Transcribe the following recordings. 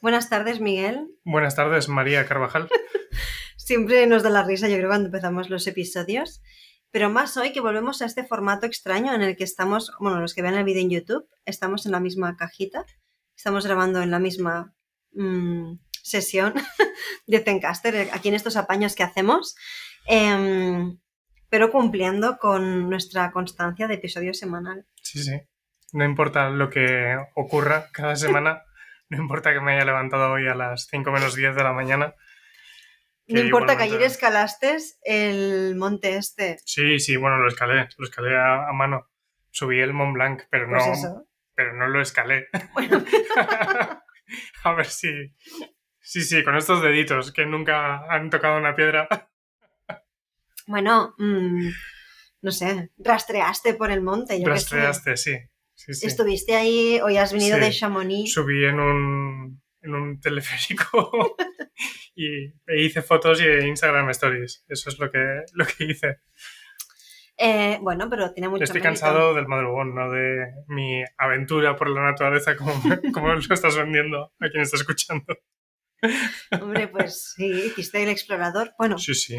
Buenas tardes, Miguel. Buenas tardes, María Carvajal. Siempre nos da la risa, yo creo, cuando empezamos los episodios. Pero más hoy que volvemos a este formato extraño en el que estamos, bueno, los que vean el vídeo en YouTube, estamos en la misma cajita, estamos grabando en la misma mm, sesión de Zencaster, aquí en estos apaños que hacemos, em, pero cumpliendo con nuestra constancia de episodio semanal. Sí, sí. No importa lo que ocurra cada semana, no importa que me haya levantado hoy a las 5 menos 10 de la mañana. No importa que ayer escalaste el monte este. Sí, sí, bueno, lo escalé, lo escalé a, mano. Subí el Mont Blanc, pero Pues no, pero no lo escalé. Bueno, a ver si... Sí, sí, con estos deditos que nunca han tocado una piedra. bueno, mm, no sé, rastreaste por el monte. Yo. Rastreaste, sí. Sí, sí. Estuviste ahí, hoy has venido Sí. de Chamonix. Subí en un, en un teleférico y e hice fotos y Instagram Stories. Eso es lo que, lo que hice. Eh, bueno, pero tiene mucho Estoy mérito. cansado del madrugón, no de mi aventura por la naturaleza como, como lo estás vendiendo a quien está escuchando. Hombre, pues sí, hiciste el explorador. Bueno, Sí, sí.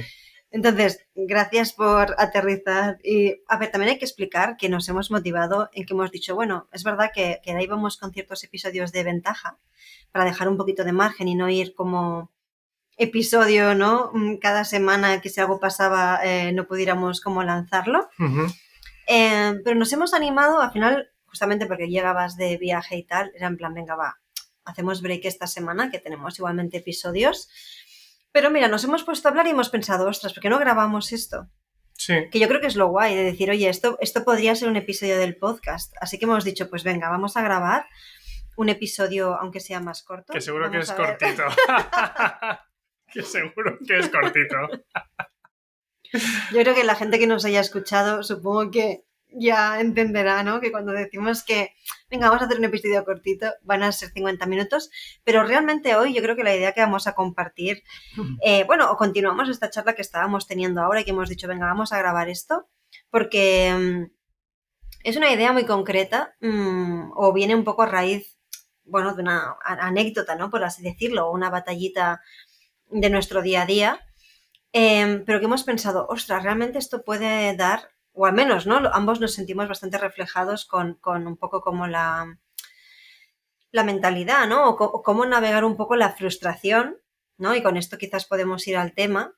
Entonces, gracias por aterrizar. Y, a ver, también hay que explicar que nos hemos motivado en que hemos dicho, bueno, es verdad que, que ahí vamos con ciertos episodios de ventaja para dejar un poquito de margen y no ir como episodio, ¿no? Mm, Cada semana que si algo pasaba eh, no pudiéramos como lanzarlo. Ujú. Eh, pero nos hemos animado, al final, justamente porque llegabas de viaje y tal, era en plan, venga, va, hacemos break esta semana, que tenemos igualmente episodios. Pero mira, nos hemos puesto a hablar y hemos pensado, ostras, ¿por qué no grabamos esto? Sí, Que yo creo que es lo guay de decir, oye, esto, esto podría ser un episodio del podcast. Así que hemos dicho, pues venga, vamos a grabar un episodio, aunque sea más corto. que seguro que es cortito. que seguro que es cortito. Yo creo que la gente que nos haya escuchado, supongo que ya entenderá, ¿no? Que cuando decimos que, venga, vamos a hacer un episodio cortito, van a ser 50 minutos, pero realmente hoy yo creo que la idea que vamos a compartir, eh, bueno, o continuamos esta charla que estábamos teniendo ahora y que hemos dicho, venga, vamos a grabar esto, porque mm, es una idea muy concreta mm, o viene un poco a raíz, bueno, de una anécdota, ¿no? Por así decirlo, una batallita de nuestro día a día. Em, pero que hemos pensado, ostras, realmente esto puede dar, o al menos, ¿no? Ambos nos sentimos bastante reflejados con, con un poco como la, la mentalidad, ¿no? O, cómo navegar un poco la frustración, ¿no? Y con esto quizás podemos ir al tema.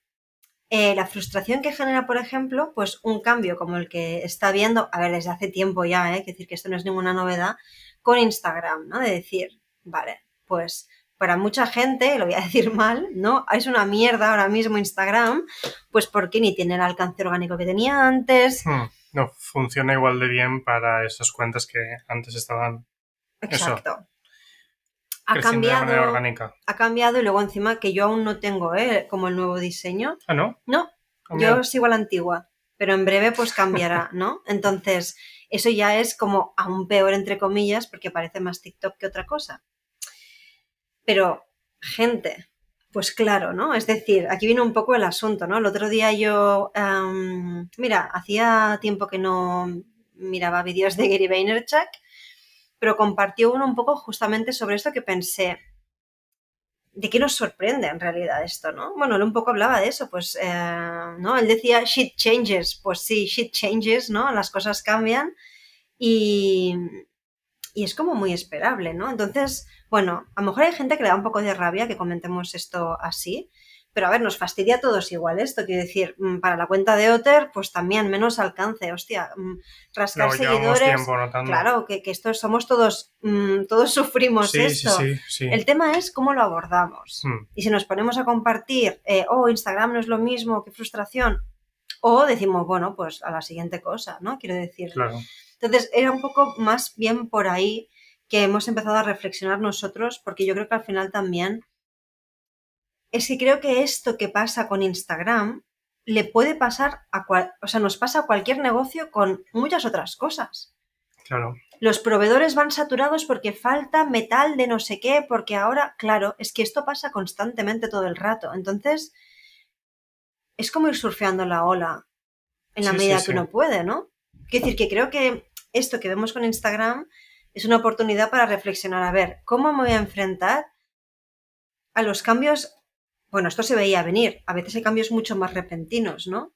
Eh, la frustración que genera, por ejemplo, pues un cambio como el que está viendo, a ver, desde hace tiempo ya, ¿eh? Decir, que esto no es ninguna novedad, con Instagram, ¿no? De decir, vale, pues para mucha gente, lo voy a decir mal, ¿no? Es una mierda ahora mismo Instagram, pues porque ni tiene el alcance orgánico que tenía antes. Hmm, No funciona igual de bien para esas cuentas que antes estaban Exacto. Ha de cambiado, orgánica. ha cambiado y luego encima que yo aún no tengo, ¿eh? Como el nuevo diseño. Ah, ¿no? No, Ah, yo sigo a la antigua, pero en breve pues cambiará, ¿no? Entonces, eso ya es como aún peor, entre comillas, porque parece más TikTok que otra cosa. Pero, gente, pues claro, ¿no? Es decir, aquí viene un poco el asunto, ¿no? El otro día yo, em, mira, hacía tiempo que no miraba vídeos de Gary Vaynerchuk, pero compartió uno un poco justamente sobre esto que pensé, ¿de qué nos sorprende en realidad esto, no? Bueno, él un poco hablaba de eso, pues, eh, ¿no? Él decía, shit changes, pues sí, shit changes, ¿no? Las cosas cambian y, y es como muy esperable, ¿no? Entonces, bueno, a lo mejor hay gente que le da un poco de rabia que comentemos esto así, pero a ver, nos fastidia a todos igual esto, quiero decir, mm, para la cuenta de Otter, pues también menos alcance, hostia, mm, rascar No, seguidores, claro, que, que esto somos todos, mm, todos sufrimos sí, esto. sí, sí. El tema es cómo lo abordamos. Hmm, Y si nos ponemos a compartir, eh, oh, Instagram no es lo mismo, qué frustración. O decimos, bueno, pues a la siguiente cosa, ¿no? Quiero decir. claro. Entonces, era un poco más bien por ahí que hemos empezado a reflexionar nosotros, porque yo creo que al final también es que creo que esto que pasa con Instagram le puede pasar a cual, o sea, nos pasa a cualquier negocio con muchas otras cosas. Claro. Los proveedores van saturados porque falta metal de no sé qué, porque ahora, claro, es que esto pasa constantemente todo el rato. Entonces, es como ir surfeando la ola en la Sí, medida sí, que sí. uno puede, ¿no? Quiero decir que creo que esto que vemos con Instagram es una oportunidad para reflexionar, a ver, ¿cómo me voy a enfrentar a los cambios, bueno, esto se veía venir, a veces hay cambios mucho más repentinos, ¿no?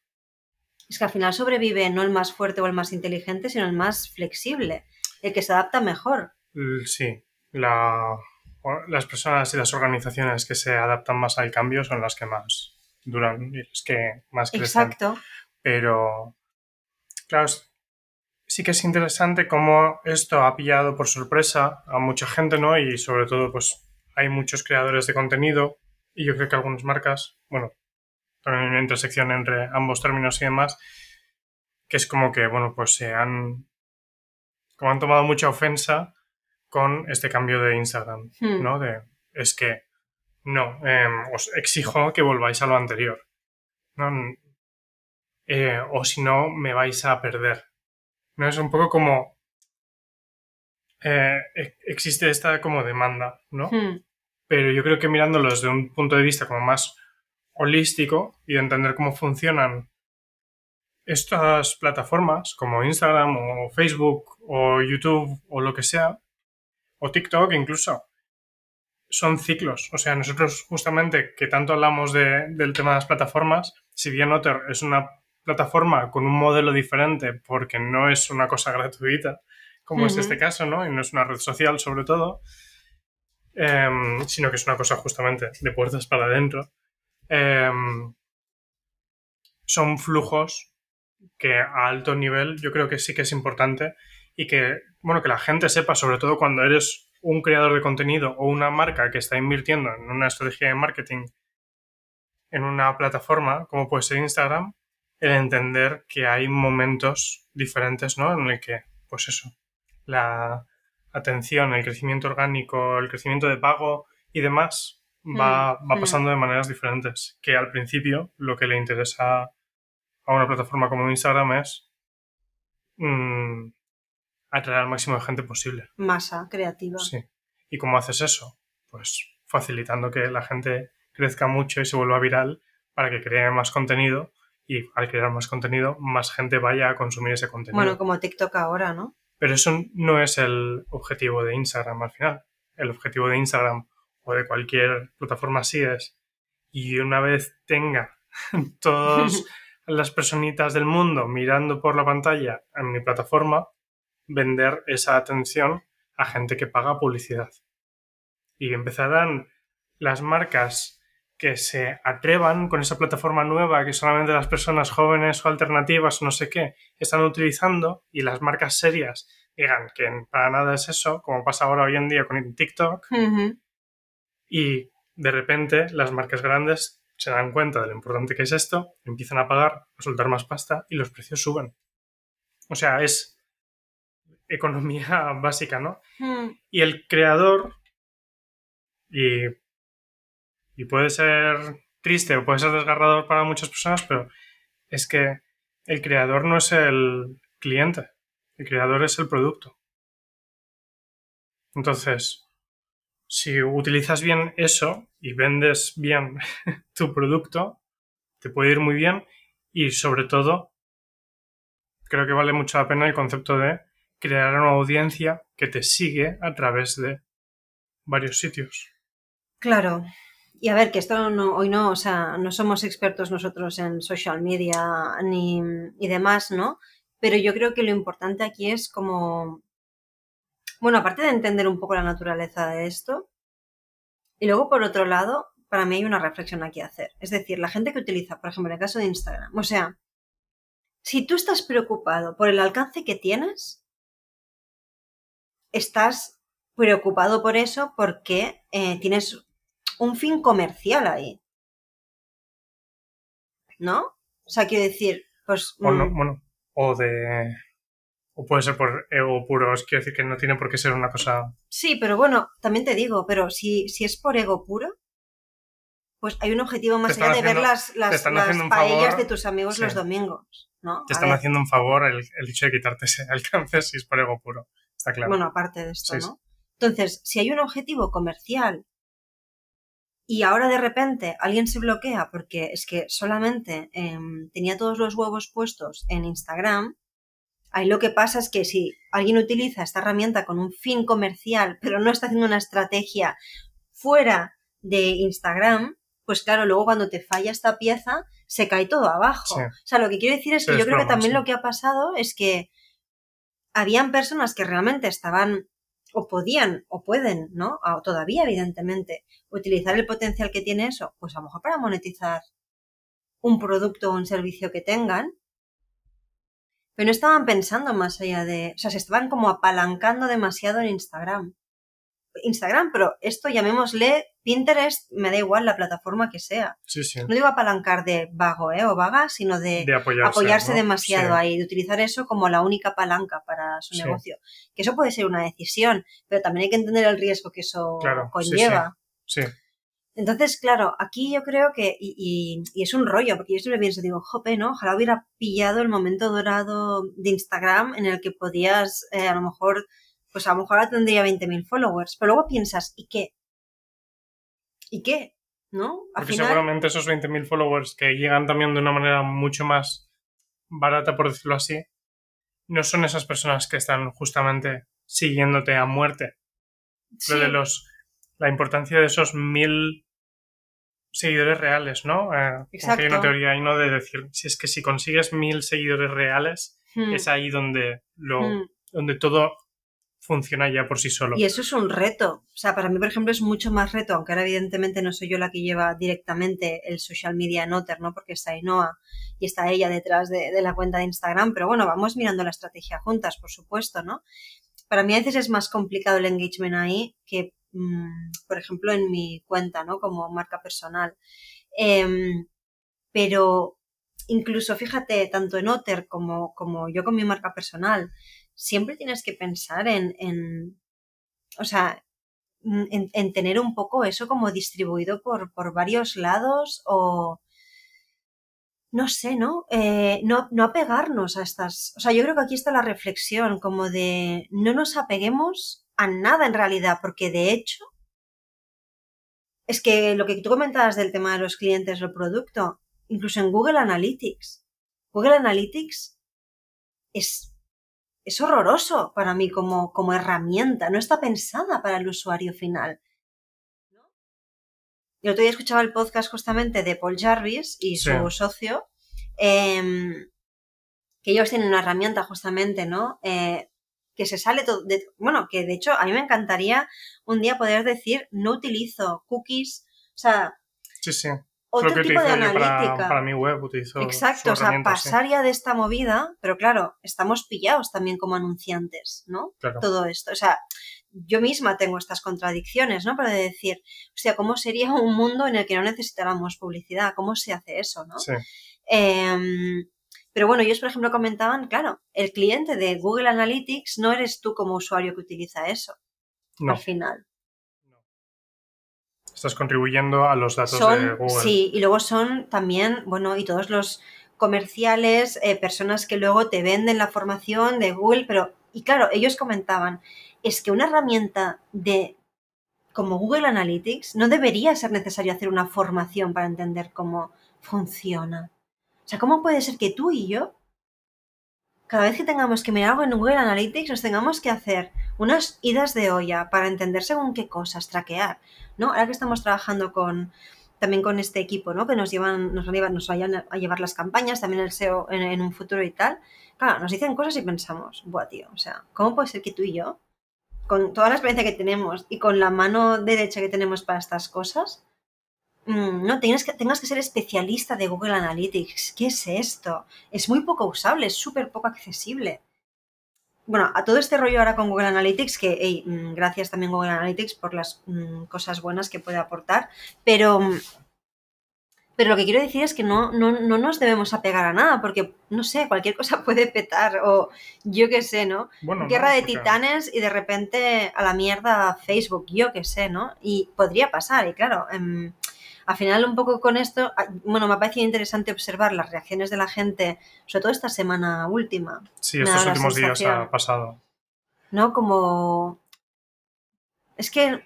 Es que al final sobrevive no el más fuerte o el más inteligente, sino el más flexible, el que se adapta mejor. Sí, las personas y las organizaciones que se adaptan más al cambio son las que más duran y las que más crecen. Exacto. Pero, claro, sí que es interesante cómo esto ha pillado por sorpresa a mucha gente, ¿no? Y sobre todo, pues hay muchos creadores de contenido y yo creo que algunas marcas, bueno, también hay una intersección entre ambos términos y demás, que es como que, bueno, pues se han, como han tomado mucha ofensa con este cambio de Instagram, hmm. ¿no? De, es que, no, em, os exijo que volváis a lo anterior, ¿no? Eh, o si no, me vais a perder. ¿No? Es un poco como... Eh, existe esta como demanda, ¿no? Hmm. Pero yo creo que mirándolo desde un punto de vista como más holístico y de entender cómo funcionan estas plataformas como Instagram o Facebook o YouTube o lo que sea, o TikTok incluso, son ciclos. O sea, nosotros justamente que tanto hablamos del tema de las plataformas, si bien Otter es una plataforma con un modelo diferente porque no es una cosa gratuita, como es este caso, ¿no? Y no es una red social sobre todo, em, sino que es una cosa justamente de puertas para adentro. Em, son flujos que a alto nivel yo creo que sí que es importante y que, bueno, que la gente sepa, sobre todo cuando eres un creador de contenido o una marca que está invirtiendo en una estrategia de marketing en una plataforma como puede ser Instagram, el entender que hay momentos diferentes, ¿no? En el que, pues eso, la atención, el crecimiento orgánico, el crecimiento de pago y demás va, mm, va mm. pasando de maneras diferentes. Que al principio lo que le interesa a una plataforma como Instagram es mm, atraer al máximo de gente posible. Masa creativa. Sí. ¿Y cómo haces eso? Pues facilitando que la gente crezca mucho y se vuelva viral para que cree más contenido y al crear más contenido, más gente vaya a consumir ese contenido. Bueno, como TikTok ahora, ¿no? Pero eso no es el objetivo de Instagram al final. El objetivo de Instagram o de cualquier plataforma así es, y una vez tenga todas las personitas del mundo mirando por la pantalla en mi plataforma, vender esa atención a gente que paga publicidad. Y empezarán las marcas que se atrevan con esa plataforma nueva que solamente las personas jóvenes o alternativas o no sé qué están utilizando y las marcas serias digan que para nada es eso, como pasa ahora hoy en día con TikTok, y de repente las marcas grandes se dan cuenta de lo importante que es esto, empiezan a pagar, a soltar más pasta y los precios suben. O sea, es economía básica, ¿no? Hmm. Y el creador, y y puede ser triste o puede ser desgarrador para muchas personas, pero es que el creador no es el cliente, el creador es el producto. Entonces, si utilizas bien eso y vendes bien tu producto, te puede ir muy bien y sobre todo, creo que vale mucho la pena el concepto de crear una audiencia que te sigue a través de varios sitios. Claro, y a ver, que esto no, hoy no, o sea, no somos expertos nosotros en social media ni y demás, ¿no? Pero yo creo que lo importante aquí es como, bueno, aparte de entender un poco la naturaleza de esto, y luego por otro lado, para mí hay una reflexión aquí a hacer. Es decir, la gente que utiliza, por ejemplo, en el caso de Instagram, o sea, si tú estás preocupado por el alcance que tienes, estás preocupado por eso porque eh, tienes un fin comercial ahí. ¿No? O sea, quiero decir, pues... O no, mm. bueno, o de... O puede ser por ego puro, es quiero decir que no tiene por qué ser una cosa... Sí, pero bueno, también te digo, pero si, si es por ego puro, pues hay un objetivo más allá de ver las, las, paellas de tus amigos los domingos. ¿no? Te están haciendo un favor el, el, hecho de quitarte ese alcance si es por ego puro. Está claro. Bueno, aparte de esto, ¿no? Entonces, si hay un objetivo comercial y ahora de repente alguien se bloquea porque es que solamente em, tenía todos los huevos puestos en Instagram. Ahí lo que pasa es que si alguien utiliza esta herramienta con un fin comercial, pero no está haciendo una estrategia fuera de Instagram, pues claro, luego cuando te falla esta pieza, se cae todo abajo. O sea, lo que quiero decir es que yo creo que también lo que ha pasado es que habían personas que realmente estaban o podían o pueden, ¿no? O todavía, evidentemente, utilizar el potencial que tiene eso, pues a lo mejor para monetizar un producto o un servicio que tengan, pero no estaban pensando más allá de, o sea, se estaban como apalancando demasiado en Instagram. Instagram, pero esto llamémosle Pinterest, me da igual la plataforma que sea. Sí, sí. No digo apalancar de vago ¿eh? o vaga, sino de, apoyarse, demasiado ahí, de utilizar eso como la única palanca para su negocio. Que eso puede ser una decisión, pero también hay que entender el riesgo que eso conlleva. sí. Entonces, claro, aquí yo creo que, y, y, es un rollo, porque yo siempre pienso, digo, jope, ¿no? Ojalá hubiera pillado el momento dorado de Instagram en el que podías, eh, a lo mejor, pues a lo mejor ahora tendría 20.000 followers, pero luego piensas, ¿y qué? ¿Y qué? ¿No? porque seguramente esos 20.000 followers que llegan también de una manera mucho más barata, por decirlo así, no son esas personas que están justamente siguiéndote a muerte. Lo de los, la importancia de esos mil seguidores reales, ¿no? Eh, Exacto. Hay una teoría ahí, ¿no? De decir, si es que si consigues mil seguidores reales, hmm. es ahí donde lo, hmm. donde todo funciona ya por sí solo. Y eso es un reto. O sea, para mí, por ejemplo, es mucho más reto, aunque ahora evidentemente no soy yo la que lleva directamente el social media Noter, ¿no? Porque está Ainoa y está ella detrás de, de, la cuenta de Instagram, pero bueno, vamos mirando la estrategia juntas, por supuesto, ¿no? Para mí a veces es más complicado el engagement ahí que Mm, por ejemplo, en mi cuenta, ¿no? Como marca personal. Em, pero incluso, fíjate, tanto en Otter como, como yo con mi marca personal, siempre tienes que pensar en, en o sea, en, en, tener un poco eso como distribuido por, por varios lados o no sé, ¿no? Eh, ¿no? No apegarnos a estas. O sea, yo creo que aquí está la reflexión, como de no nos apeguemos a nada en realidad, porque de hecho, es que lo que tú comentabas del tema de los clientes o el producto, incluso en Google Analytics, Google Analytics es, es horroroso para mí como, como herramienta, no está pensada para el usuario final. Yo otro día escuchaba el podcast justamente de Paul Jarvis y su socio, em, que ellos tienen una herramienta justamente, ¿no? Eh, que se sale todo, de, bueno, que de hecho a mí me encantaría un día poder decir no utilizo cookies, o sea, sí, sí. Otro tipo de analítica. Para, mi web utilizo. Exacto, o sea, pasar ya de esta movida, pero claro, estamos pillados también como anunciantes, ¿no? Todo esto, o sea, yo misma tengo estas contradicciones, ¿no? Para decir, o sea, ¿cómo sería un mundo en el que no necesitáramos publicidad? ¿Cómo se hace eso, no? Sí. Eh, pero bueno, ellos, por ejemplo, comentaban, claro, el cliente de Google Analytics no eres tú como usuario que utiliza eso. No. Al final. Estás contribuyendo a los datos de Google. Sí, y luego son también, bueno, y todos los comerciales, eh, personas que luego te venden la formación de Google, pero, y claro, ellos comentaban, es que una herramienta de como Google Analytics no debería ser necesario hacer una formación para entender cómo funciona. O sea, ¿cómo puede ser que tú y yo, cada vez que tengamos que mirar algo en Google Analytics, nos tengamos que hacer unas idas de olla para entender según qué cosas, traquear, ¿no? Ahora que estamos trabajando con también con este equipo, ¿no? Que nos llevan, nos, nos vayan a llevar las campañas, también el SEO en, en, un futuro y tal. Claro, nos dicen cosas y pensamos, buah, tío, o sea, ¿cómo puede ser que tú y yo, con toda la experiencia que tenemos y con la mano derecha que tenemos para estas cosas, no, tienes que, tengas que ser especialista de Google Analytics. ¿Qué es esto? Es muy poco usable, es súper poco accesible. Bueno, a todo este rollo ahora con Google Analytics, que mm, gracias también Google Analytics por las mm, cosas buenas que puede aportar, pero, pero lo que quiero decir es que no, no, no, nos debemos apegar a nada, porque, no sé, cualquier cosa puede petar, o yo qué sé, ¿no? Guerra de titanes y de repente a la mierda Facebook, yo qué sé, ¿no? Y podría pasar, y claro, em, al final, un poco con esto, ah, bueno, me ha parecido interesante observar las reacciones de la gente, sobre todo esta semana última. Sí, estos últimos días ha pasado. ¿No? Como. Es que.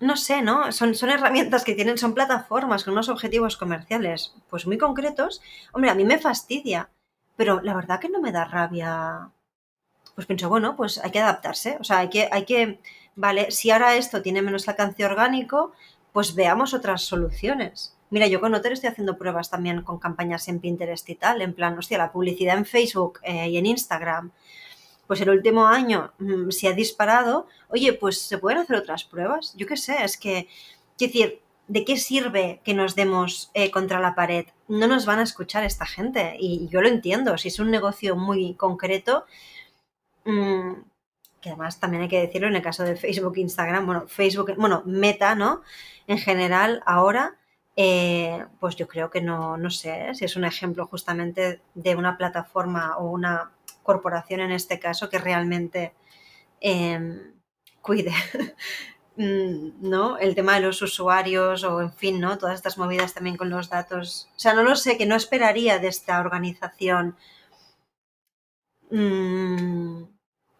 No sé, ¿no? Son, son herramientas que tienen, son plataformas con unos objetivos comerciales, pues muy concretos. Hombre, a mí me fastidia, pero la verdad que no me da rabia. Pues pienso, bueno, pues hay que adaptarse. O sea, hay que, hay que, vale, si ahora esto tiene menos alcance orgánico, pues veamos otras soluciones. Mira, yo con Otter estoy haciendo pruebas también con campañas en Pinterest y tal, en plan, hostia, la publicidad en Facebook eh, y en Instagram, pues el último año mm, se ha disparado, oye, pues se pueden hacer otras pruebas. Yo qué sé, es que, quiero decir, ¿de qué sirve que nos demos eh, contra la pared? No nos van a escuchar esta gente y yo lo entiendo, si es un negocio muy concreto, mm, que además también hay que decirlo en el caso de Facebook, Instagram, bueno, Facebook, bueno, Meta, ¿no? En general, ahora, eh, pues yo creo que no, no sé si es un ejemplo justamente de una plataforma o una corporación en este caso que realmente em, cuide mm, ¿no? El tema de los usuarios o, en fin, ¿no? Todas estas movidas también con los datos. O sea, no lo sé, que no esperaría de esta organización mm,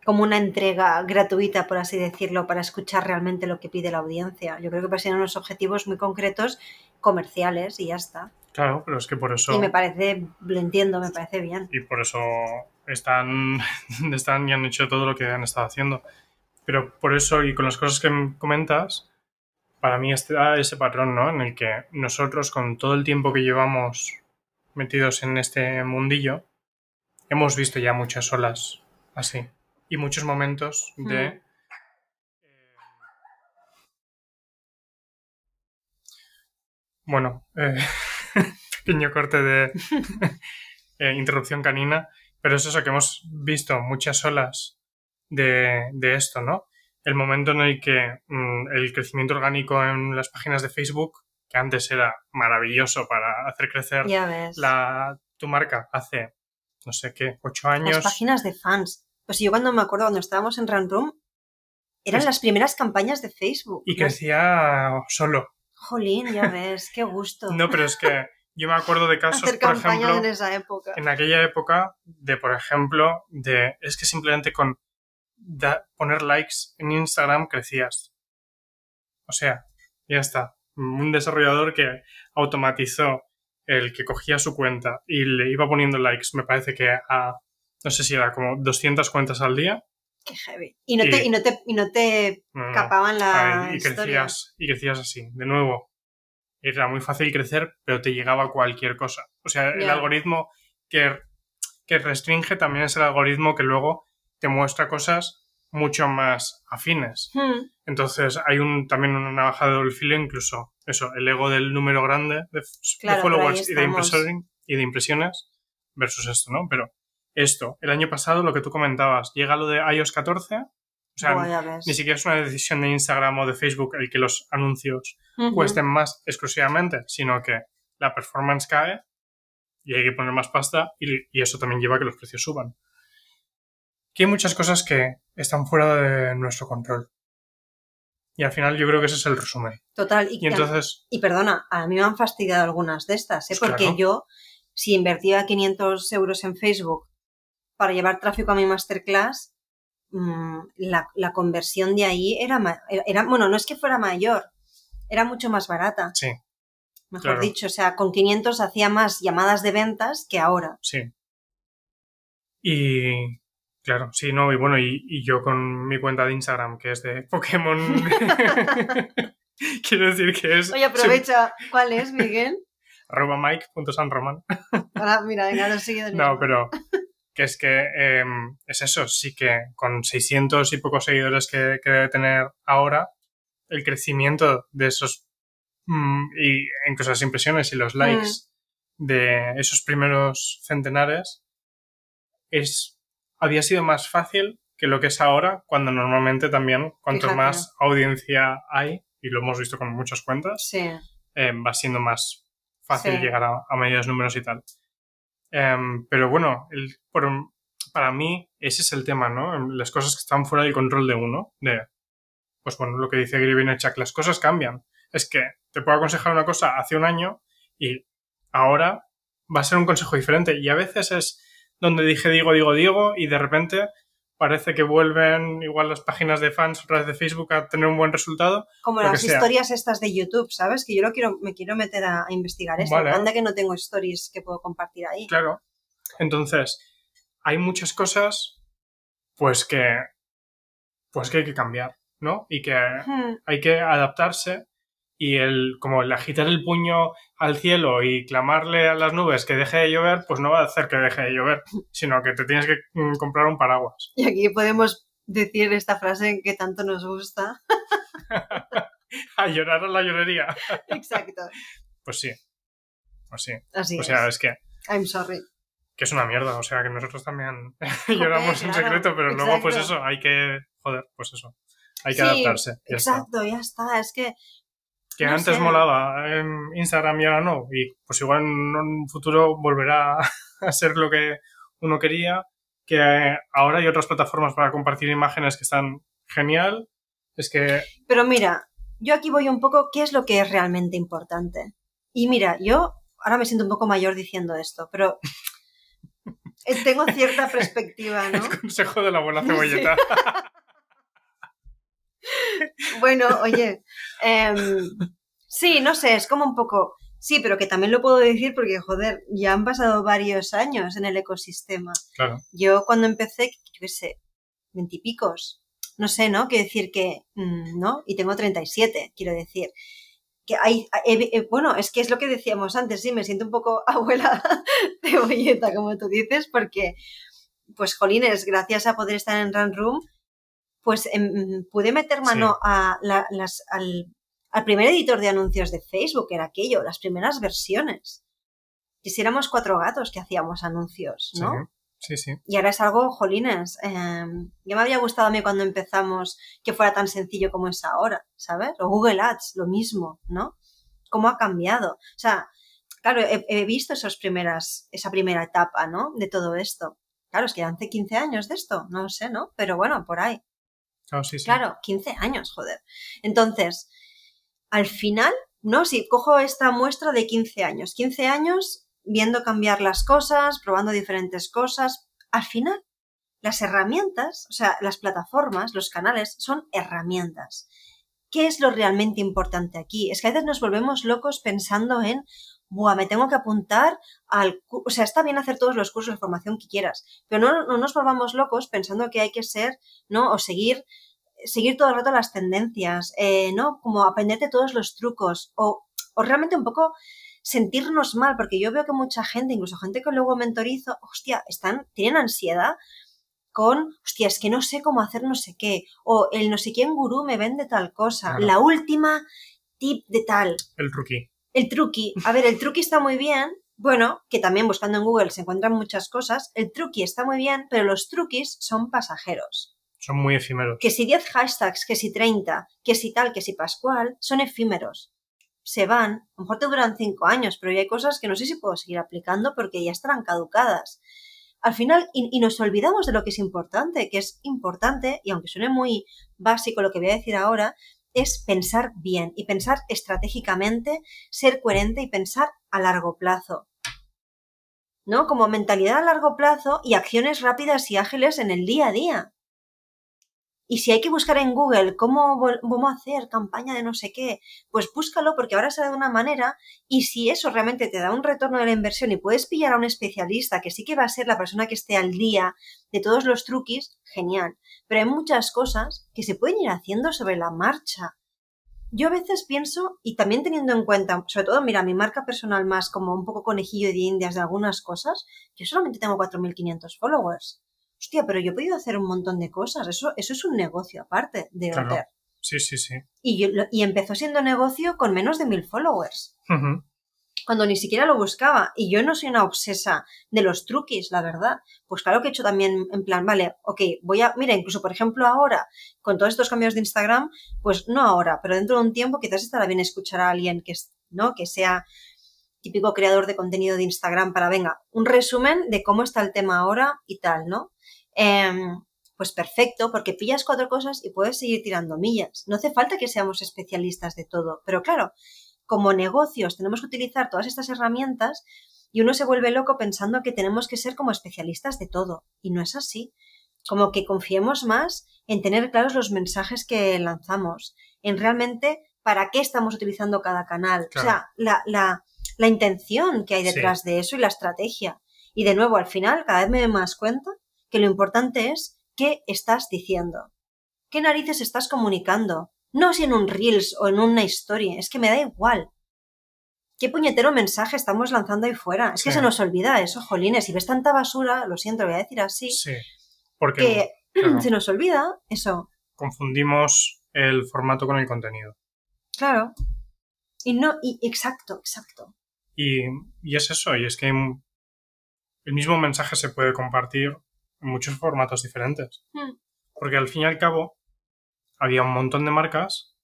como una entrega gratuita, por así decirlo, para escuchar realmente lo que pide la audiencia. Yo creo que ser unos objetivos muy concretos, comerciales y ya está. Claro, pero es que por eso... Y me parece, lo entiendo, me parece bien. Y por eso están, están y han hecho todo lo que han estado haciendo. Pero por eso, y con las cosas que comentas, para mí está ese patrón, ¿no? En el que nosotros, con todo el tiempo que llevamos metidos en este mundillo, hemos visto ya muchas olas así y muchos momentos de... Eh, bueno, eh, pequeño corte de eh, interrupción canina, pero es eso que hemos visto muchas olas de, esto, ¿no? El momento en el que mm, el crecimiento orgánico en las páginas de Facebook, que antes era maravilloso para hacer crecer La, tu marca hace, no sé qué, ocho años. Las páginas de fans. Pues yo cuando me acuerdo, cuando estábamos en Run Room, eran las primeras campañas de Facebook. Y crecía solo. Jolín, ya ves, qué gusto. no, pero es que yo me acuerdo de casos, por ejemplo, en esa época. En aquella época, de por ejemplo, de es que simplemente con poner likes en Instagram crecías. O sea, ya está. Un desarrollador que automatizó el que cogía su cuenta y le iba poniendo likes, me parece que a no sé si era como 200 cuentas al día. Qué heavy. Y no te, y, no te, y no te capaban la y crecías, y crecías así. De nuevo, era muy fácil crecer, pero te llegaba cualquier cosa. O sea, el algoritmo que, que restringe también es el algoritmo que luego te muestra cosas mucho más afines. Hmm. Entonces hay un también una navaja de doble filo, incluso eso, el ego del número grande de, followers y de, y de impresiones versus esto, ¿no? Pero esto, el año pasado, lo que tú comentabas, llega lo de iOS 14. O sea, ni siquiera es una decisión de Instagram o de Facebook el que los anuncios cuesten más exclusivamente, sino que la performance cae y hay que poner más pasta y, eso también lleva a que los precios suban. Aquí hay muchas cosas que están fuera de nuestro control. Y al final yo creo que ese es el resumen. Total. Y, entonces... Y perdona, a mí me han fastidiado algunas de estas, ¿eh? Pues porque yo, si invertía 500 euros en Facebook para llevar tráfico a mi masterclass, mm, la, conversión de ahí era, era, bueno, no es que fuera mayor, era mucho más barata. Sí. Mejor dicho, o sea, con 500 hacía más llamadas de ventas que ahora. Sí. Y claro, sí, no, y bueno, y, yo con mi cuenta de Instagram, que es de Pokémon, quiero decir que es... Oye, aprovecha, ¿cuál es, Miguel? arroba mike.sanroman. Ahora, mira, venga, lo sigue. No, pero que es que em, es eso, sí que con 600 y pocos seguidores que, debe tener ahora, el crecimiento de esos mm, y incluso las impresiones y los likes mm. de esos primeros centenares es había sido más fácil que lo que es ahora, cuando normalmente también cuanto más audiencia hay, y lo hemos visto con muchas cuentas, em, va siendo más fácil llegar a, a medios números y tal. Em, pero bueno, el, para mí ese es el tema, ¿no? Em, las cosas que están fuera del control de uno, de, pues bueno, lo que dice Gary Vaynerchuk, las cosas cambian. Es que te puedo aconsejar una cosa hace un año y ahora va a ser un consejo diferente. Y a veces es donde dije digo, digo, digo y de repente parece que vuelven igual las páginas de fans otra vez de Facebook a tener un buen resultado. Como las historias estas de YouTube, ¿sabes? Que yo no quiero, me quiero meter a, investigar esto. Anda que no tengo stories que puedo compartir ahí. Claro. Entonces, hay muchas cosas pues que pues que hay que cambiar, ¿no? Y que hmm. hay que adaptarse y el, como el agitar el puño al cielo y clamarle a las nubes que deje de llover, pues no va a hacer que deje de llover, sino que te tienes que mm, comprar un paraguas. Y aquí podemos decir esta frase que tanto nos gusta. a llorar a la llorería. Exacto. Pues sí. Pues sí. Así o sea, es. que. I'm sorry. Que es una mierda. O sea, que nosotros también lloramos en secreto, pero luego, pues eso, hay que. Joder, pues eso. Hay que adaptarse. exacto, ya está. Es que. Que antes molaba en Instagram y ahora no. Y pues igual en un futuro volverá a ser lo que uno quería. Que ahora hay otras plataformas para compartir imágenes que están genial. Es que. Pero mira, yo aquí voy un poco, ¿qué es lo que es realmente importante? Y mira, yo ahora me siento un poco mayor diciendo esto, pero tengo cierta perspectiva, ¿no? El consejo de la abuela cebolleta. bueno, oye, em, sí, no sé, es como un poco, sí, pero que también lo puedo decir porque, joder, ya han pasado varios años en el ecosistema. Claro. Yo cuando empecé, yo qué sé, veintipicos, no sé, ¿no? Quiero decir que, mm, ¿no? Y tengo 37, quiero decir. Que hay, eh, bueno, es que es lo que decíamos antes, sí, me siento un poco abuela de bolleta, como tú dices, porque, pues, jolines, gracias a poder estar en Run Room, pues em, pude meter mano a las, al, al, primer editor de anuncios de Facebook, era aquello, las primeras versiones. Quisiéramos cuatro gatos que hacíamos anuncios, ¿no? Sí, sí. Y ahora es algo, jolines. Eh, ya me había gustado a mí cuando empezamos que fuera tan sencillo como es ahora, ¿sabes? O Google Ads, lo mismo, ¿no? ¿Cómo ha cambiado? O sea, claro, he, visto esas primeras, esa primera etapa, ¿no? De todo esto. Claro, es que hace 15 años de esto, no sé, ¿no? Pero bueno, por ahí. Claro, sí, sí. Claro, 15 años, joder. Entonces, al final, ¿no? Si cojo esta muestra de 15 años, 15 años viendo cambiar las cosas, probando diferentes cosas. Al final, las herramientas, o sea, las plataformas, los canales, son herramientas. ¿Qué es lo realmente importante aquí? Es que a veces nos volvemos locos pensando en, Buah, me tengo que apuntar al... O sea, está bien hacer todos los cursos de formación que quieras, pero no, no nos volvamos locos pensando que hay que ser, ¿no? O seguir seguir todo el rato las tendencias, eh, ¿no? Como aprenderte todos los trucos o, o realmente un poco sentirnos mal, porque yo veo que mucha gente, incluso gente que luego mentorizo, hostia, están, tienen ansiedad con, hostia, es que no sé cómo hacer no sé qué, o el no sé quién gurú me vende tal cosa, la última tip de tal. El truqui. El truqui. A ver, el truqui está muy bien, bueno, que también buscando en Google se encuentran muchas cosas, el truqui está muy bien, pero los truquis son pasajeros. Son muy efímeros. Que si 10 hashtags, que si 30, que si tal, que si pascual, son efímeros se van, a lo mejor te duran cinco años, pero ya hay cosas que no sé si puedo seguir aplicando porque ya estarán caducadas. Al final, y, nos olvidamos de lo que es importante, que es importante, y aunque suene muy básico lo que voy a decir ahora, es pensar bien y pensar estratégicamente, ser coherente y pensar a largo plazo. ¿No? Como mentalidad a largo plazo y acciones rápidas y ágiles en el día a día. Y si hay que buscar en Google cómo, cómo hacer campaña de no sé qué, pues búscalo porque ahora será de una manera y si eso realmente te da un retorno de la inversión y puedes pillar a un especialista que sí que va a ser la persona que esté al día de todos los truquis, genial. Pero hay muchas cosas que se pueden ir haciendo sobre la marcha. Yo a veces pienso, y también teniendo en cuenta, sobre todo, mira, mi marca personal más como un poco conejillo de indias de algunas cosas, yo solamente tengo 4.500 followers hostia, pero yo he podido hacer un montón de cosas. Eso, eso es un negocio aparte de claro. Sí, sí, sí. Y, y empezó siendo negocio con menos de mil followers. Cuando ni siquiera lo buscaba. Y yo no soy una obsesa de los truquis, la verdad. Pues claro que he hecho también en plan, vale, ok, voy a, mira, incluso por ejemplo ahora, con todos estos cambios de Instagram, pues no ahora, pero dentro de un tiempo quizás estará bien escuchar a alguien que, ¿no? que sea típico creador de contenido de Instagram para, venga, un resumen de cómo está el tema ahora y tal, ¿no? Em, pues perfecto, porque pillas cuatro cosas y puedes seguir tirando millas. No hace falta que seamos especialistas de todo, pero claro, como negocios tenemos que utilizar todas estas herramientas y uno se vuelve loco pensando que tenemos que ser como especialistas de todo, y no es así. Como que confiemos más en tener claros los mensajes que lanzamos, en realmente para qué estamos utilizando cada canal, o sea, la, la, la, intención que hay detrás de eso y la estrategia. Y de nuevo, al final, cada vez me doy más cuenta que lo importante es qué estás diciendo. ¿Qué narices estás comunicando? No si en un Reels o en una historia, es que me da igual. ¿Qué puñetero mensaje estamos lanzando ahí fuera? Es que se nos olvida eso, jolines. Si ves tanta basura, lo siento, lo voy a decir así. Sí, porque se nos olvida eso. Confundimos el formato con el contenido. Claro. Y no, y exacto, exacto. Y, es eso, y es que el mismo mensaje se puede compartir en muchos formatos diferentes. Hmm. Porque al fin y al cabo, había un montón de marcas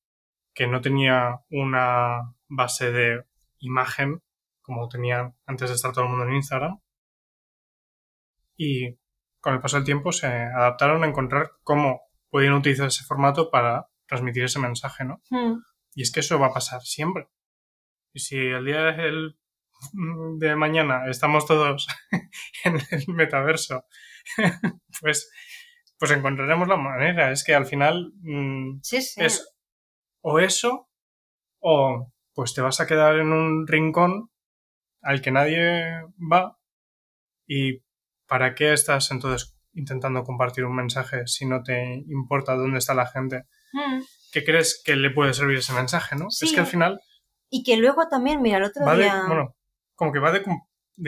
que no tenía una base de imagen como tenían antes de estar todo el mundo en Instagram. Y con el paso del tiempo se adaptaron a encontrar cómo podían utilizar ese formato para transmitir ese mensaje, ¿no? Hmm. Y es que eso va a pasar siempre. Y si el día de mañana estamos todos en el metaverso, pues, pues encontraremos la manera. Es que al final mm, es o eso o pues te vas a quedar en un rincón al que nadie va y ¿para qué estás entonces intentando compartir un mensaje si no te importa dónde está la gente? Hmm. ¿Qué crees que le puede servir ese mensaje, no? Es que al final... Y que luego también, mira, el otro día... bueno, como que va de,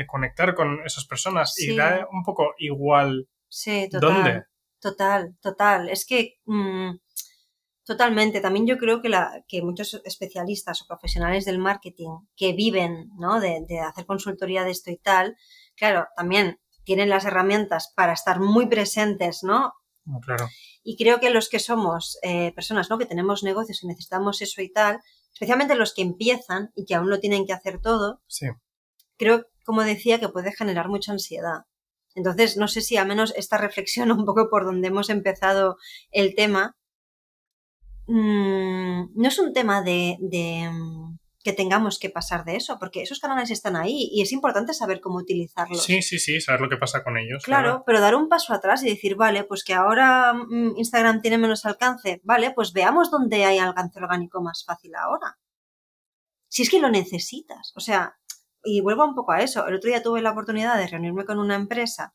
conectar con esas personas y da un poco igual sí, total, dónde. Total, total. Es que... Mm, Totalmente. También yo creo que, la, que muchos especialistas o profesionales del marketing que viven ¿no? de, hacer consultoría de esto y tal, claro, también tienen las herramientas para estar muy presentes, ¿no? Claro. Y creo que los que somos eh, personas, ¿no? Que tenemos negocios y necesitamos eso y tal, especialmente los que empiezan y que aún lo tienen que hacer todo, sí. creo, como decía, que puede generar mucha ansiedad. Entonces, no sé si al menos esta reflexión un poco por donde hemos empezado el tema, Mm, no es un tema de, mm, que tengamos que pasar de eso, porque esos canales están ahí y es importante saber cómo utilizarlos. Sí, sí, sí, saber lo que pasa con ellos. Claro, pero dar un paso atrás y decir, vale, pues que ahora mm, Instagram tiene menos alcance, vale, pues veamos dónde hay alcance orgánico más fácil ahora. Si es que lo necesitas, o sea, y vuelvo un poco a eso, el otro día tuve la oportunidad de reunirme con una empresa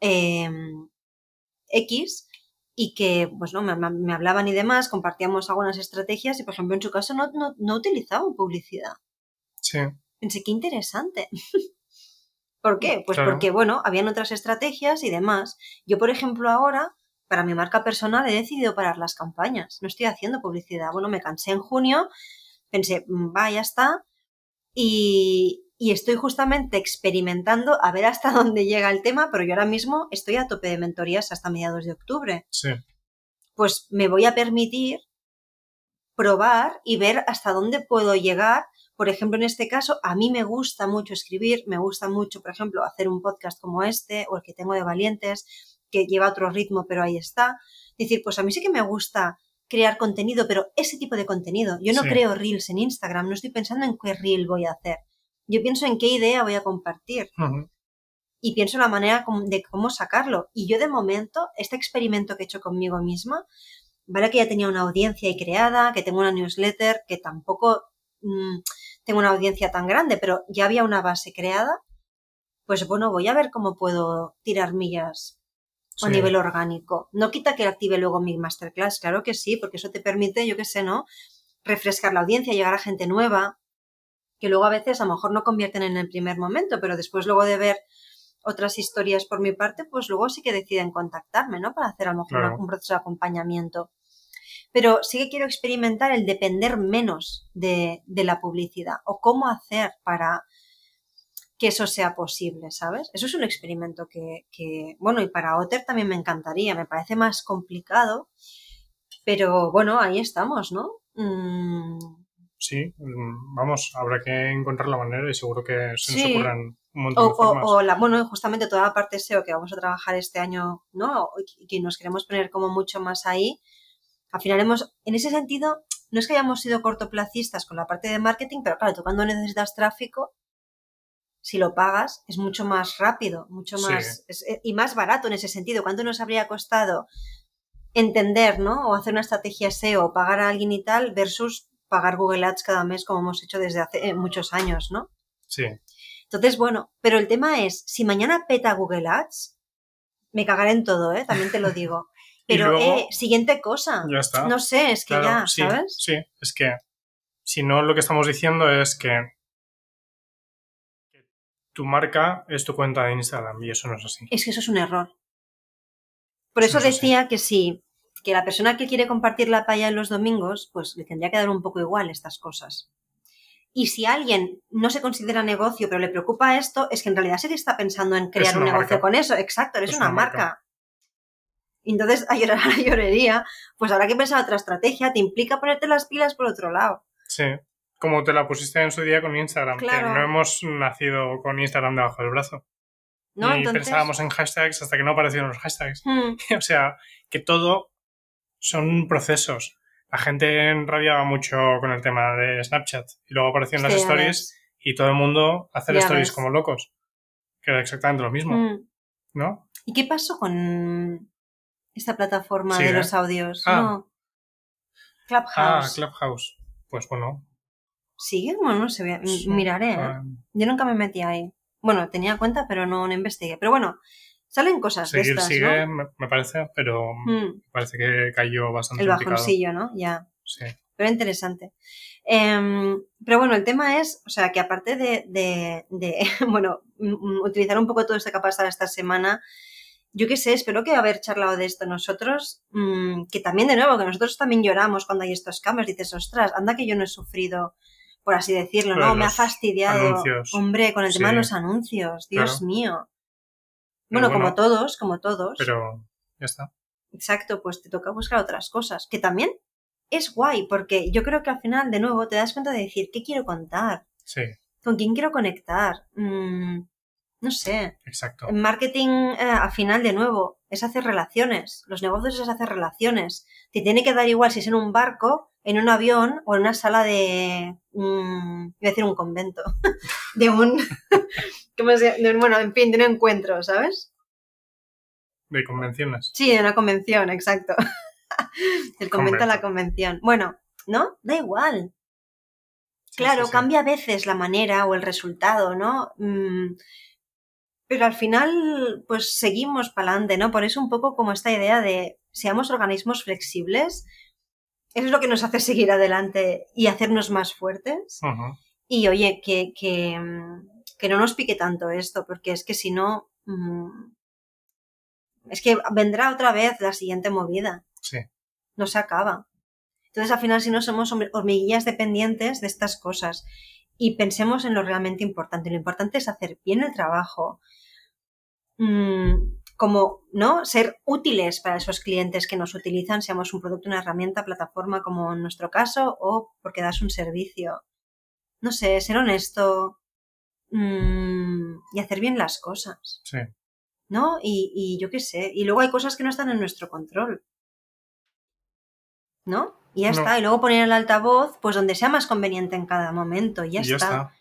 em, X y que, pues no, me, hablaban y demás, compartíamos algunas estrategias y, por ejemplo, en su caso no, no, utilizaban publicidad. Sí. Pensé, qué interesante. ¿Por qué? Pues porque, bueno, habían otras estrategias y demás. Yo, por ejemplo, ahora, para mi marca personal, he decidido parar las campañas. No estoy haciendo publicidad. Bueno, me cansé en junio, pensé, mm, va, ya está. Y, y estoy justamente experimentando a ver hasta dónde llega el tema, pero yo ahora mismo estoy a tope de mentorías hasta mediados de octubre. Sí. Pues me voy a permitir probar y ver hasta dónde puedo llegar. Por ejemplo, en este caso, a mí me gusta mucho escribir, me gusta mucho, por ejemplo, hacer un podcast como este o el que tengo de Valientes, que lleva otro ritmo, pero ahí está. Es decir, pues a mí sí que me gusta crear contenido, pero ese tipo de contenido. Yo no creo reels en Instagram, no estoy pensando en qué reel voy a hacer. Yo pienso en qué idea voy a compartir. Y pienso en la manera de cómo sacarlo. Y yo de momento, este experimento que he hecho conmigo misma, vale que ya tenía una audiencia y creada, que tengo una newsletter, que tampoco mm, tengo una audiencia tan grande, pero ya había una base creada, pues bueno, voy a ver cómo puedo tirar millas a nivel orgánico. No quita que active luego mi masterclass, claro que sí, porque eso te permite, yo qué sé, ¿no? Refrescar la audiencia, llegar a gente nueva, que luego a veces a lo mejor no convierten en el primer momento, pero después luego de ver otras historias por mi parte, pues luego sí que deciden contactarme, ¿no? Para hacer a lo mejor un proceso de acompañamiento. Pero sí que quiero experimentar el depender menos de, la publicidad o cómo hacer para que eso sea posible, ¿sabes? Eso es un experimento que, bueno, y para Otter también me encantaría, me parece más complicado, pero bueno, ahí estamos, ¿no? Mm, sí, mm, vamos, habrá que encontrar la manera y seguro que se nos ocurran un montón o, de formas. O, la, bueno, justamente toda la parte SEO que vamos a trabajar este año, ¿no? Y que nos queremos poner como mucho más ahí. Al final hemos, en ese sentido, no es que hayamos sido cortoplacistas con la parte de marketing, pero claro, tú cuando necesitas tráfico, si lo pagas, es mucho más rápido, mucho más, eh, y más barato en ese sentido. ¿Cuánto nos habría costado entender, ¿no? O hacer una estrategia SEO, o pagar a alguien y tal, versus pagar Google Ads cada mes como hemos hecho desde hace eh, muchos años, ¿no? Sí. Entonces, bueno, pero el tema es, si mañana peta Google Ads, me cagaré en todo, ¿eh? También te lo digo. Pero, eh, siguiente cosa. Ya está. No sé, es que ya, ¿sabes? Sí, es que si no, lo que estamos diciendo es que tu marca es tu cuenta de Instagram y eso no es así. Es que eso es un error. Por eso, decía que si que la persona que quiere compartir la paya en los domingos, pues le tendría que dar un poco igual estas cosas. Y si alguien no se considera negocio, pero le preocupa esto, es que en realidad sí que está pensando en crear un negocio con eso. Exacto, eres una, marca. Entonces, a llorar a la llorería, pues habrá que pensar otra estrategia, te implica ponerte las pilas por otro lado. Sí, como te la pusiste en su día con Instagram, que no hemos nacido con Instagram debajo del brazo. No, Ni pensábamos en hashtags hasta que no aparecieron los hashtags. Hmm. o sea, que todo son procesos. La gente rabiaba mucho con el tema de Snapchat y luego aparecieron las stories y todo el mundo hace stories como locos. Que era exactamente lo mismo. Hmm. ¿No? ¿Y qué pasó con esta plataforma de los audios. Ah. No. Clubhouse. Ah, Clubhouse. Pues bueno. ¿Sigue? Bueno, no sé, miraré. ¿eh? Yo nunca me metí ahí. Bueno, tenía cuenta, pero no, no investigué. Pero bueno, salen cosas de estas, sigue, me, parece, pero hmm. parece que cayó bastante. El bajoncillo, ¿no? Ya. Sí. Pero interesante. Em, pero bueno, el tema es, o sea, que aparte de, de, de bueno, utilizar un poco todo esto que ha pasado esta semana, yo qué sé, espero que haber charlado de esto nosotros, mm, que también de nuevo, que nosotros también lloramos cuando hay estos cambios, dices, ostras, anda que yo no he sufrido, por así decirlo, ¿no? Me ha fastidiado. Hombre, con el tema de los anuncios, Dios mío. Bueno, como todos, como todos. Pero ya está. Exacto, pues te toca buscar otras cosas, que también es guay, porque yo creo que al final, de nuevo, te das cuenta de decir, ¿qué quiero contar? Sí. ¿Con quién quiero conectar? Mm, no sé. Exacto. En marketing, eh, al final, de nuevo, es hacer relaciones. Los negocios es hacer relaciones. Te tiene que dar igual si es en un barco, en un avión o en una sala de. Mm, iba a decir un convento. de un. ¿Cómo se llama? bueno, en fin, de un encuentro, ¿sabes? De convenciones. Sí, de una convención, exacto. Del convento a la convención. Bueno, ¿no? Da igual. claro, cambia a veces la manera o el resultado, ¿no? Mm, pero al final, pues seguimos para adelante, ¿no? Por eso un poco como esta idea de seamos organismos flexibles, es lo que nos hace seguir adelante y hacernos más fuertes. Y oye, que, que, que, no nos pique tanto esto, porque es que si no, mm, es que vendrá otra vez la siguiente movida. Sí. No se acaba. Entonces, al final, si no somos hormiguillas dependientes de estas cosas y pensemos en lo realmente importante. Lo importante es hacer bien el trabajo, Mm, como, ¿no? Ser útiles para esos clientes que nos utilizan, seamos un producto, una herramienta, plataforma, como en nuestro caso, o porque das un servicio. No sé, ser honesto mm, y hacer bien las cosas. Sí. ¿No? Y, y yo qué sé. Y luego hay cosas que no están en nuestro control. ¿No? Y ya está. Y luego poner el altavoz, pues donde sea más conveniente en cada momento. Y ya, está.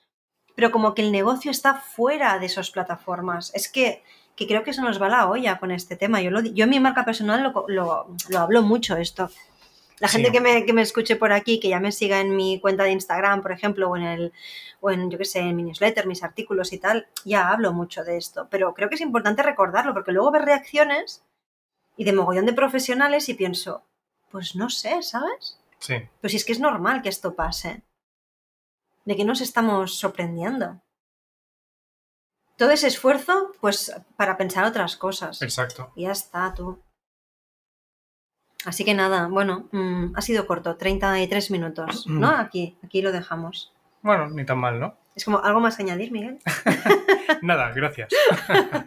Pero como que el negocio está fuera de esas plataformas. Es que que creo que se nos va la olla con este tema. Yo, yo en mi marca personal lo, lo, hablo mucho esto. La gente que me, que me, escuche por aquí, que ya me siga en mi cuenta de Instagram, por ejemplo, o en el, o en, yo qué sé, en mi newsletter, mis artículos y tal, ya hablo mucho de esto. Pero creo que es importante recordarlo, porque luego ves reacciones y de mogollón de profesionales y pienso, pues no sé, ¿sabes? Sí. Pero si es que es normal que esto pase. ¿De qué nos estamos sorprendiendo? Todo ese esfuerzo, pues para pensar otras cosas. Exacto. Y ya está, tú. Así que nada, bueno, mm, ha sido corto, 33 minutos, ¿no? Aquí, aquí lo dejamos. Bueno, ni tan mal, ¿no? Es como algo más que añadir, Miguel. nada, gracias.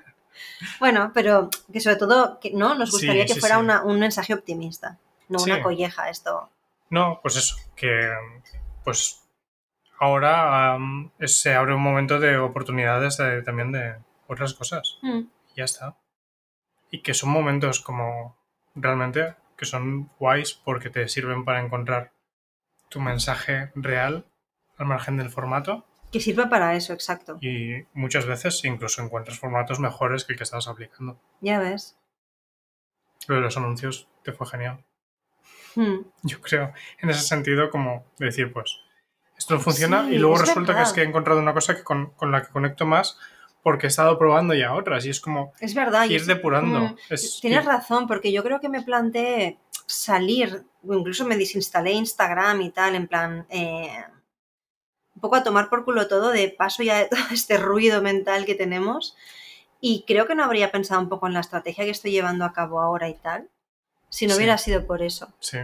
bueno, pero que sobre todo, que, ¿no? Nos gustaría que fuera un mensaje optimista, no una colleja esto. No, pues eso, que pues ahora se abre un momento de oportunidades también de otras cosas. Mm. ya está. Y que son momentos como realmente que son guays porque te sirven para encontrar tu mensaje real al margen del formato. Que sirve para eso, exacto. Y muchas veces incluso encuentras formatos mejores que el que estabas aplicando. Ya ves. Lo de los anuncios te fue genial. Hmm. Yo creo, en ese sentido, como decir, pues, esto no funciona y luego resulta que es que he encontrado una cosa que con, la que conecto más porque he estado probando ya otras y es como es verdad, ir depurando. Mm, tienes razón, porque yo creo que me planteé salir, incluso me desinstalé Instagram y tal, en plan, eh, un poco a tomar por culo todo, de paso ya de todo este ruido mental que tenemos. Y creo que no habría pensado un poco en la estrategia que estoy llevando a cabo ahora y tal, si no hubiera sido por eso. Sí,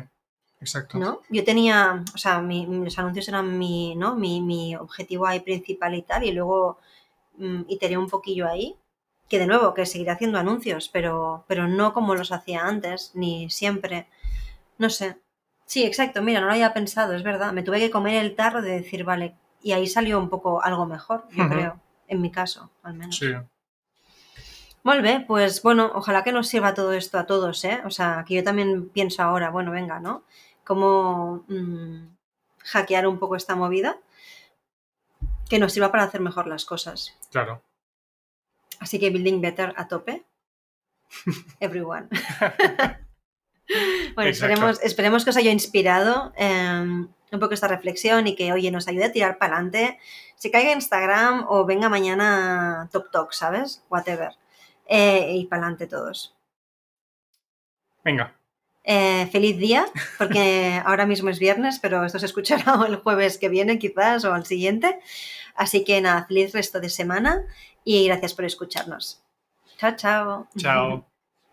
exacto. ¿No? Yo tenía, o sea, los anuncios eran mi, ¿no? mi, mi objetivo ahí principal y tal, y luego mm, iteré un poquillo ahí, que de nuevo, que seguiré haciendo anuncios, pero, pero no como los hacía antes, ni siempre. No sé. Sí, exacto, mira, no lo había pensado, es verdad. Me tuve que comer el tarro de decir, vale, y ahí salió un poco algo mejor, yo creo, en mi caso, al menos. Sí. Muy pues bueno, ojalá que nos sirva todo esto a todos, ¿eh? O sea, que yo también pienso ahora, bueno, venga, ¿no? Cómo mm, hackear un poco esta movida que nos sirva para hacer mejor las cosas. Claro. Así que building better a tope. Everyone. bueno, esperemos, esperemos, que os haya inspirado em, un poco esta reflexión y que, oye, nos ayude a tirar para adelante. Se caiga Instagram o venga mañana Top Talk, ¿sabes? Whatever. Eh, y para adelante todos. Venga. Eh, feliz día, porque ahora mismo es viernes, pero esto se escuchará el jueves que viene quizás o al siguiente. Así que nada, feliz resto de semana y gracias por escucharnos. Chao, chao. Chao.